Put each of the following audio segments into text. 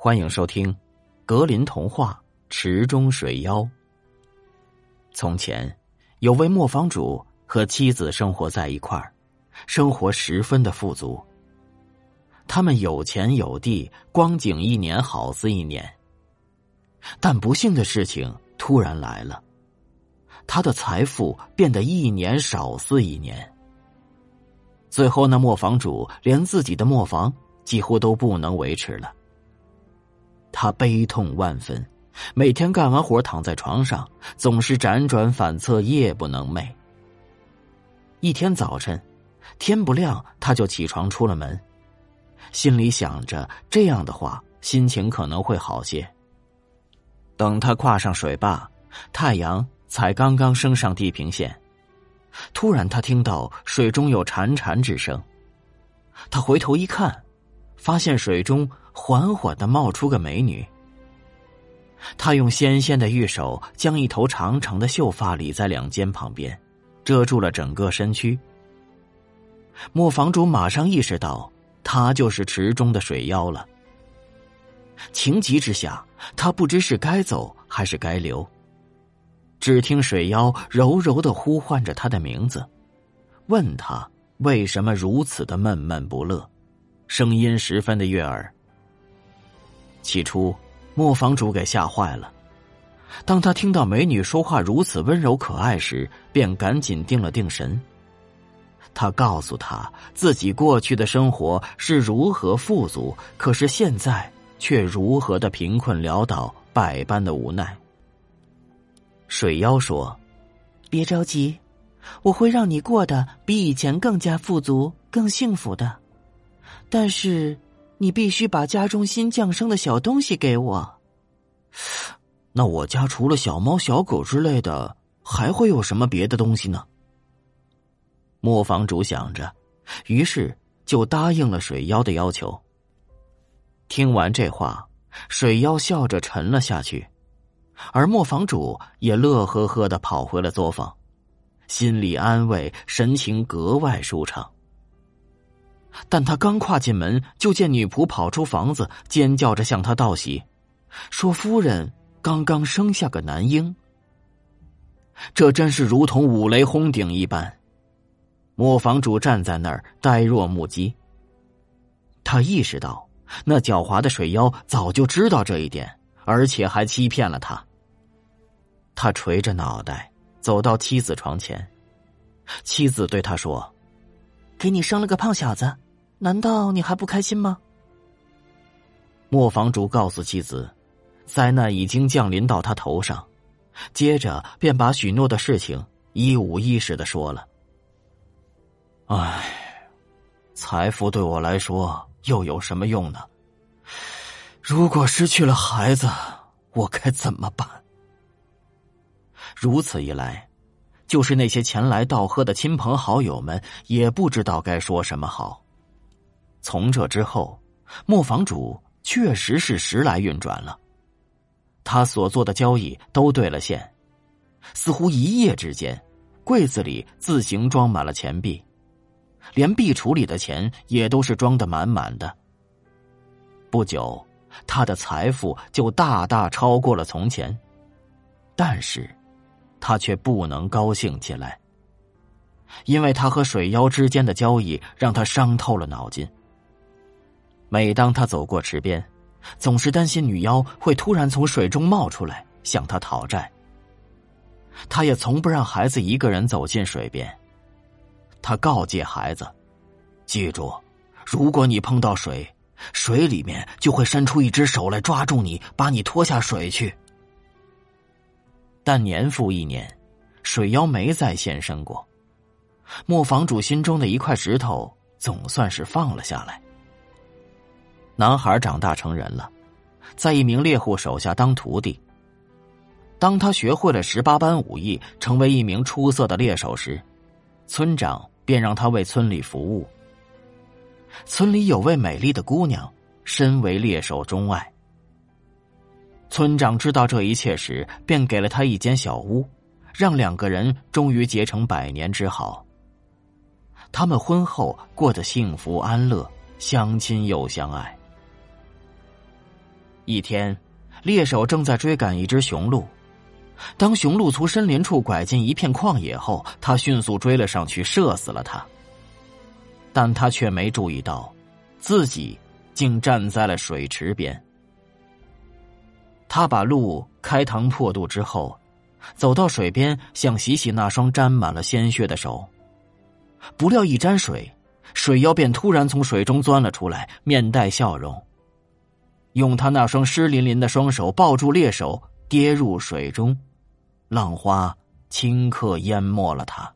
欢迎收听《格林童话·池中水妖》。从前，有位磨坊主和妻子生活在一块儿，生活十分的富足。他们有钱有地，光景一年好似一年。但不幸的事情突然来了，他的财富变得一年少似一年。最后，那磨坊主连自己的磨坊几乎都不能维持了。他悲痛万分，每天干完活躺在床上，总是辗转反侧，夜不能寐。一天早晨，天不亮他就起床出了门，心里想着这样的话，心情可能会好些。等他跨上水坝，太阳才刚刚升上地平线，突然他听到水中有潺潺之声，他回头一看，发现水中。缓缓的冒出个美女，她用纤纤的玉手将一头长长的秀发理在两肩旁边，遮住了整个身躯。磨坊主马上意识到，她就是池中的水妖了。情急之下，他不知是该走还是该留。只听水妖柔柔的呼唤着他的名字，问他为什么如此的闷闷不乐，声音十分的悦耳。起初，磨坊主给吓坏了。当他听到美女说话如此温柔可爱时，便赶紧定了定神。他告诉他自己过去的生活是如何富足，可是现在却如何的贫困潦倒，百般的无奈。水妖说：“别着急，我会让你过得比以前更加富足、更幸福的。但是。”你必须把家中新降生的小东西给我。那我家除了小猫、小狗之类的，还会有什么别的东西呢？磨坊主想着，于是就答应了水妖的要求。听完这话，水妖笑着沉了下去，而磨坊主也乐呵呵的跑回了作坊，心里安慰，神情格外舒畅。但他刚跨进门，就见女仆跑出房子，尖叫着向他道喜，说：“夫人刚刚生下个男婴。”这真是如同五雷轰顶一般。磨坊主站在那儿呆若木鸡。他意识到，那狡猾的水妖早就知道这一点，而且还欺骗了他。他垂着脑袋走到妻子床前，妻子对他说：“给你生了个胖小子。”难道你还不开心吗？磨坊主告诉妻子，灾难已经降临到他头上，接着便把许诺的事情一五一十的说了。唉，财富对我来说又有什么用呢？如果失去了孩子，我该怎么办？如此一来，就是那些前来道贺的亲朋好友们也不知道该说什么好。从这之后，磨坊主确实是时来运转了。他所做的交易都兑了现，似乎一夜之间，柜子里自行装满了钱币，连壁橱里的钱也都是装得满满的。不久，他的财富就大大超过了从前，但是，他却不能高兴起来，因为他和水妖之间的交易让他伤透了脑筋。每当他走过池边，总是担心女妖会突然从水中冒出来向他讨债。他也从不让孩子一个人走进水边。他告诫孩子：“记住，如果你碰到水，水里面就会伸出一只手来抓住你，把你拖下水去。”但年复一年，水妖没再现身过。磨坊主心中的一块石头总算是放了下来。男孩长大成人了，在一名猎户手下当徒弟。当他学会了十八般武艺，成为一名出色的猎手时，村长便让他为村里服务。村里有位美丽的姑娘，身为猎手钟爱。村长知道这一切时，便给了他一间小屋，让两个人终于结成百年之好。他们婚后过得幸福安乐，相亲又相爱。一天，猎手正在追赶一只雄鹿。当雄鹿从森林处拐进一片旷野后，他迅速追了上去，射死了它。但他却没注意到，自己竟站在了水池边。他把鹿开膛破肚之后，走到水边，想洗洗那双沾满了鲜血的手。不料一沾水，水妖便突然从水中钻了出来，面带笑容，用他那双湿淋淋的双手抱住猎手，跌入水中。浪花顷刻淹没了他。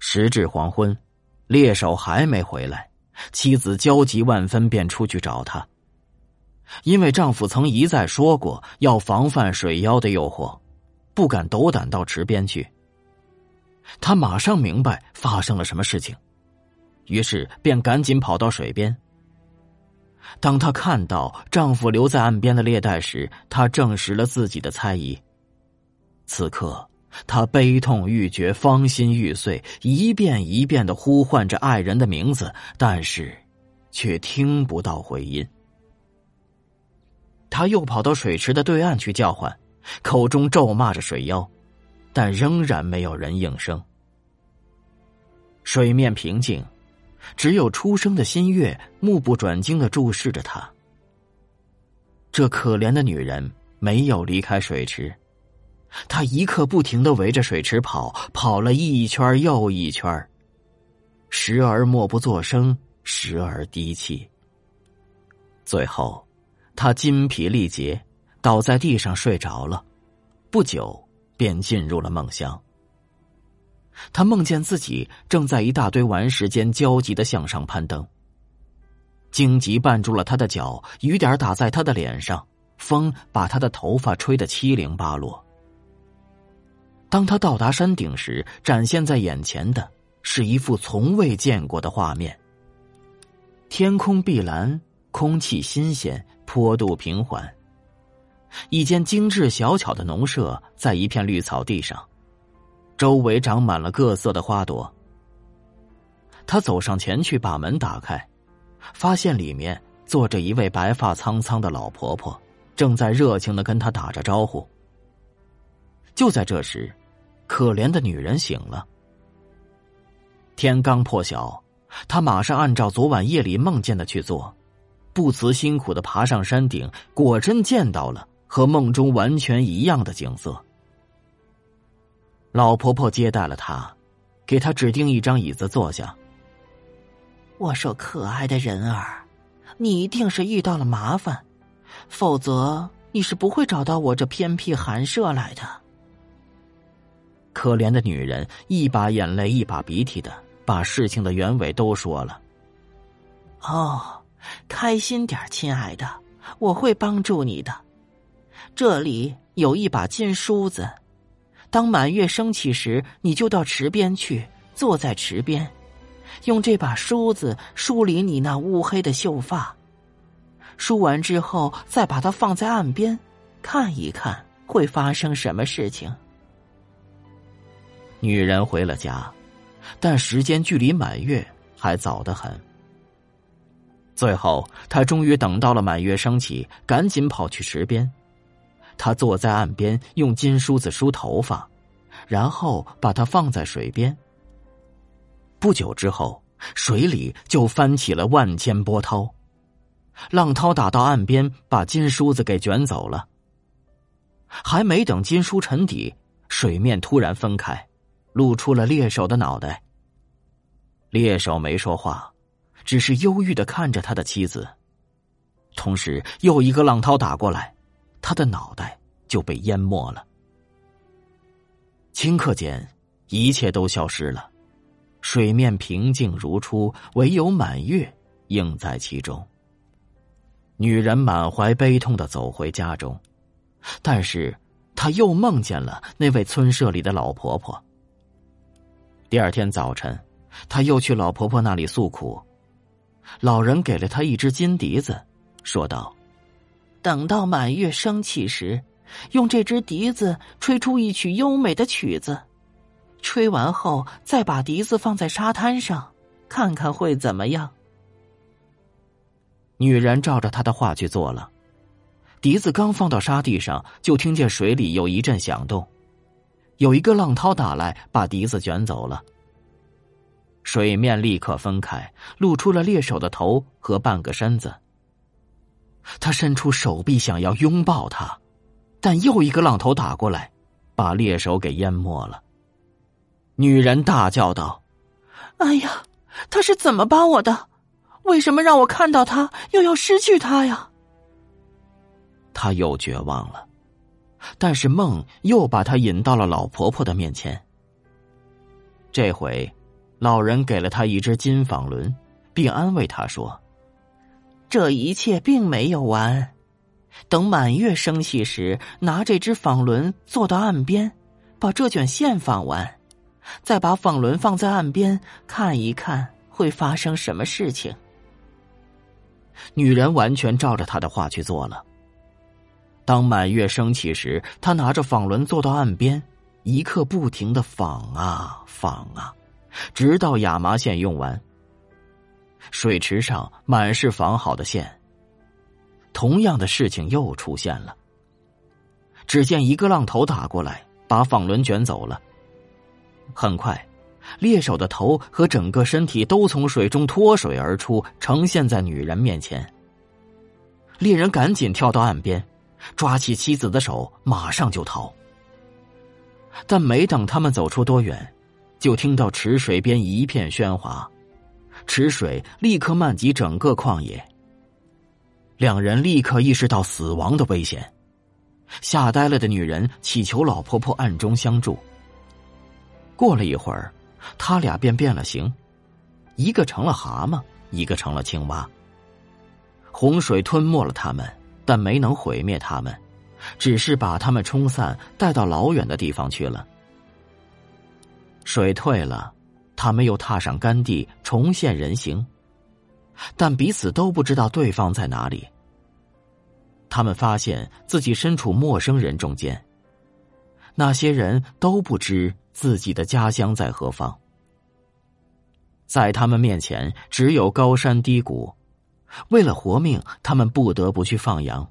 时至黄昏，猎手还没回来，妻子焦急万分，便出去找他。因为丈夫曾一再说过要防范水妖的诱惑，不敢斗胆到池边去。她马上明白发生了什么事情，于是便赶紧跑到水边。当她看到丈夫留在岸边的猎袋时，她证实了自己的猜疑。此刻，她悲痛欲绝，芳心欲碎，一遍一遍的呼唤着爱人的名字，但是，却听不到回音。他又跑到水池的对岸去叫唤，口中咒骂着水妖，但仍然没有人应声。水面平静，只有初升的新月目不转睛的注视着他。这可怜的女人没有离开水池。她一刻不停的围着水池跑，跑了一圈又一圈，时而默不作声，时而低泣。最后，他筋疲力竭，倒在地上睡着了。不久，便进入了梦乡。他梦见自己正在一大堆顽石间焦急的向上攀登。荆棘绊住了他的脚，雨点打在他的脸上，风把他的头发吹得七零八落。当他到达山顶时，展现在眼前的是一幅从未见过的画面。天空碧蓝，空气新鲜，坡度平缓。一间精致小巧的农舍在一片绿草地上，周围长满了各色的花朵。他走上前去，把门打开，发现里面坐着一位白发苍苍的老婆婆，正在热情的跟他打着招呼。就在这时。可怜的女人醒了。天刚破晓，她马上按照昨晚夜里梦见的去做，不辞辛苦的爬上山顶，果真见到了和梦中完全一样的景色。老婆婆接待了她，给她指定一张椅子坐下。我说：“可爱的人儿，你一定是遇到了麻烦，否则你是不会找到我这偏僻寒舍来的。”可怜的女人一把眼泪一把鼻涕的把事情的原委都说了。哦，开心点，亲爱的，我会帮助你的。这里有一把金梳子，当满月升起时，你就到池边去，坐在池边，用这把梳子梳理你那乌黑的秀发。梳完之后，再把它放在岸边，看一看会发生什么事情。女人回了家，但时间距离满月还早得很。最后，她终于等到了满月升起，赶紧跑去池边。他坐在岸边，用金梳子梳头发，然后把它放在水边。不久之后，水里就翻起了万千波涛，浪涛打到岸边，把金梳子给卷走了。还没等金梳沉底，水面突然分开。露出了猎手的脑袋。猎手没说话，只是忧郁的看着他的妻子。同时，又一个浪涛打过来，他的脑袋就被淹没了。顷刻间，一切都消失了，水面平静如初，唯有满月映在其中。女人满怀悲痛的走回家中，但是她又梦见了那位村舍里的老婆婆。第二天早晨，他又去老婆婆那里诉苦，老人给了他一只金笛子，说道：“等到满月升起时，用这只笛子吹出一曲优美的曲子，吹完后再把笛子放在沙滩上，看看会怎么样。”女人照着他的话去做了，笛子刚放到沙地上，就听见水里有一阵响动，有一个浪涛打来，把笛子卷走了。水面立刻分开，露出了猎手的头和半个身子。他伸出手臂想要拥抱他，但又一个浪头打过来，把猎手给淹没了。女人大叫道：“哎呀，他是怎么把我的？为什么让我看到他，又要失去他呀？”他又绝望了，但是梦又把他引到了老婆婆的面前。这回，老人给了他一只金纺轮，并安慰他说。这一切并没有完，等满月升起时，拿这只纺轮坐到岸边，把这卷线纺完，再把纺轮放在岸边看一看会发生什么事情。女人完全照着他的话去做了。当满月升起时，他拿着纺轮坐到岸边，一刻不停的纺啊纺啊，直到亚麻线用完。水池上满是纺好的线。同样的事情又出现了。只见一个浪头打过来，把纺轮卷走了。很快，猎手的头和整个身体都从水中脱水而出，呈现在女人面前。猎人赶紧跳到岸边，抓起妻子的手，马上就逃。但没等他们走出多远，就听到池水边一片喧哗。池水立刻漫及整个旷野。两人立刻意识到死亡的危险，吓呆了的女人祈求老婆婆暗中相助。过了一会儿，他俩便变了形，一个成了蛤蟆，一个成了青蛙。洪水吞没了他们，但没能毁灭他们，只是把他们冲散，带到老远的地方去了。水退了。他们又踏上干地，重现人形，但彼此都不知道对方在哪里。他们发现自己身处陌生人中间，那些人都不知自己的家乡在何方。在他们面前只有高山低谷，为了活命，他们不得不去放羊。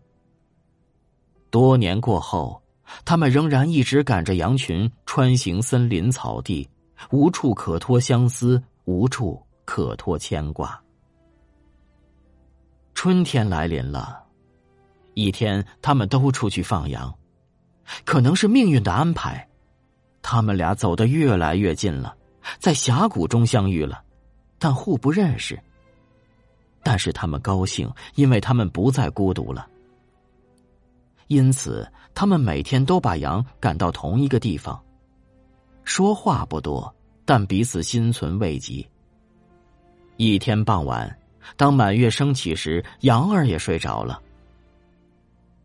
多年过后，他们仍然一直赶着羊群穿行森林草地。无处可托相思，无处可托牵挂。春天来临了，一天，他们都出去放羊，可能是命运的安排，他们俩走得越来越近了，在峡谷中相遇了，但互不认识。但是他们高兴，因为他们不再孤独了。因此，他们每天都把羊赶到同一个地方。说话不多，但彼此心存慰藉。一天傍晚，当满月升起时，羊儿也睡着了。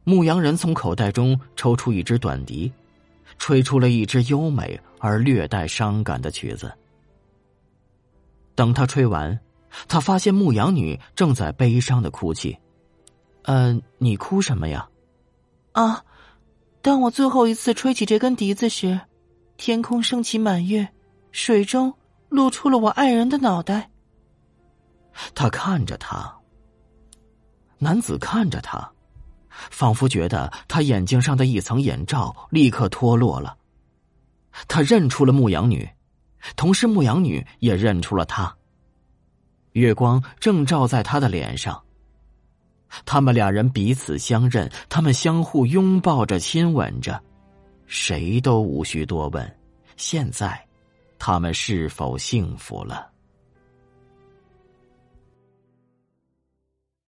牧羊人从口袋中抽出一支短笛，吹出了一支优美而略带伤感的曲子。等他吹完，他发现牧羊女正在悲伤的哭泣。“嗯，你哭什么呀？”“啊，当我最后一次吹起这根笛子时。”天空升起满月，水中露出了我爱人的脑袋。他看着他，男子看着他，仿佛觉得他眼睛上的一层眼罩立刻脱落了。他认出了牧羊女，同时牧羊女也认出了他。月光正照在他的脸上，他们两人彼此相认，他们相互拥抱着，亲吻着。谁都无需多问，现在，他们是否幸福了？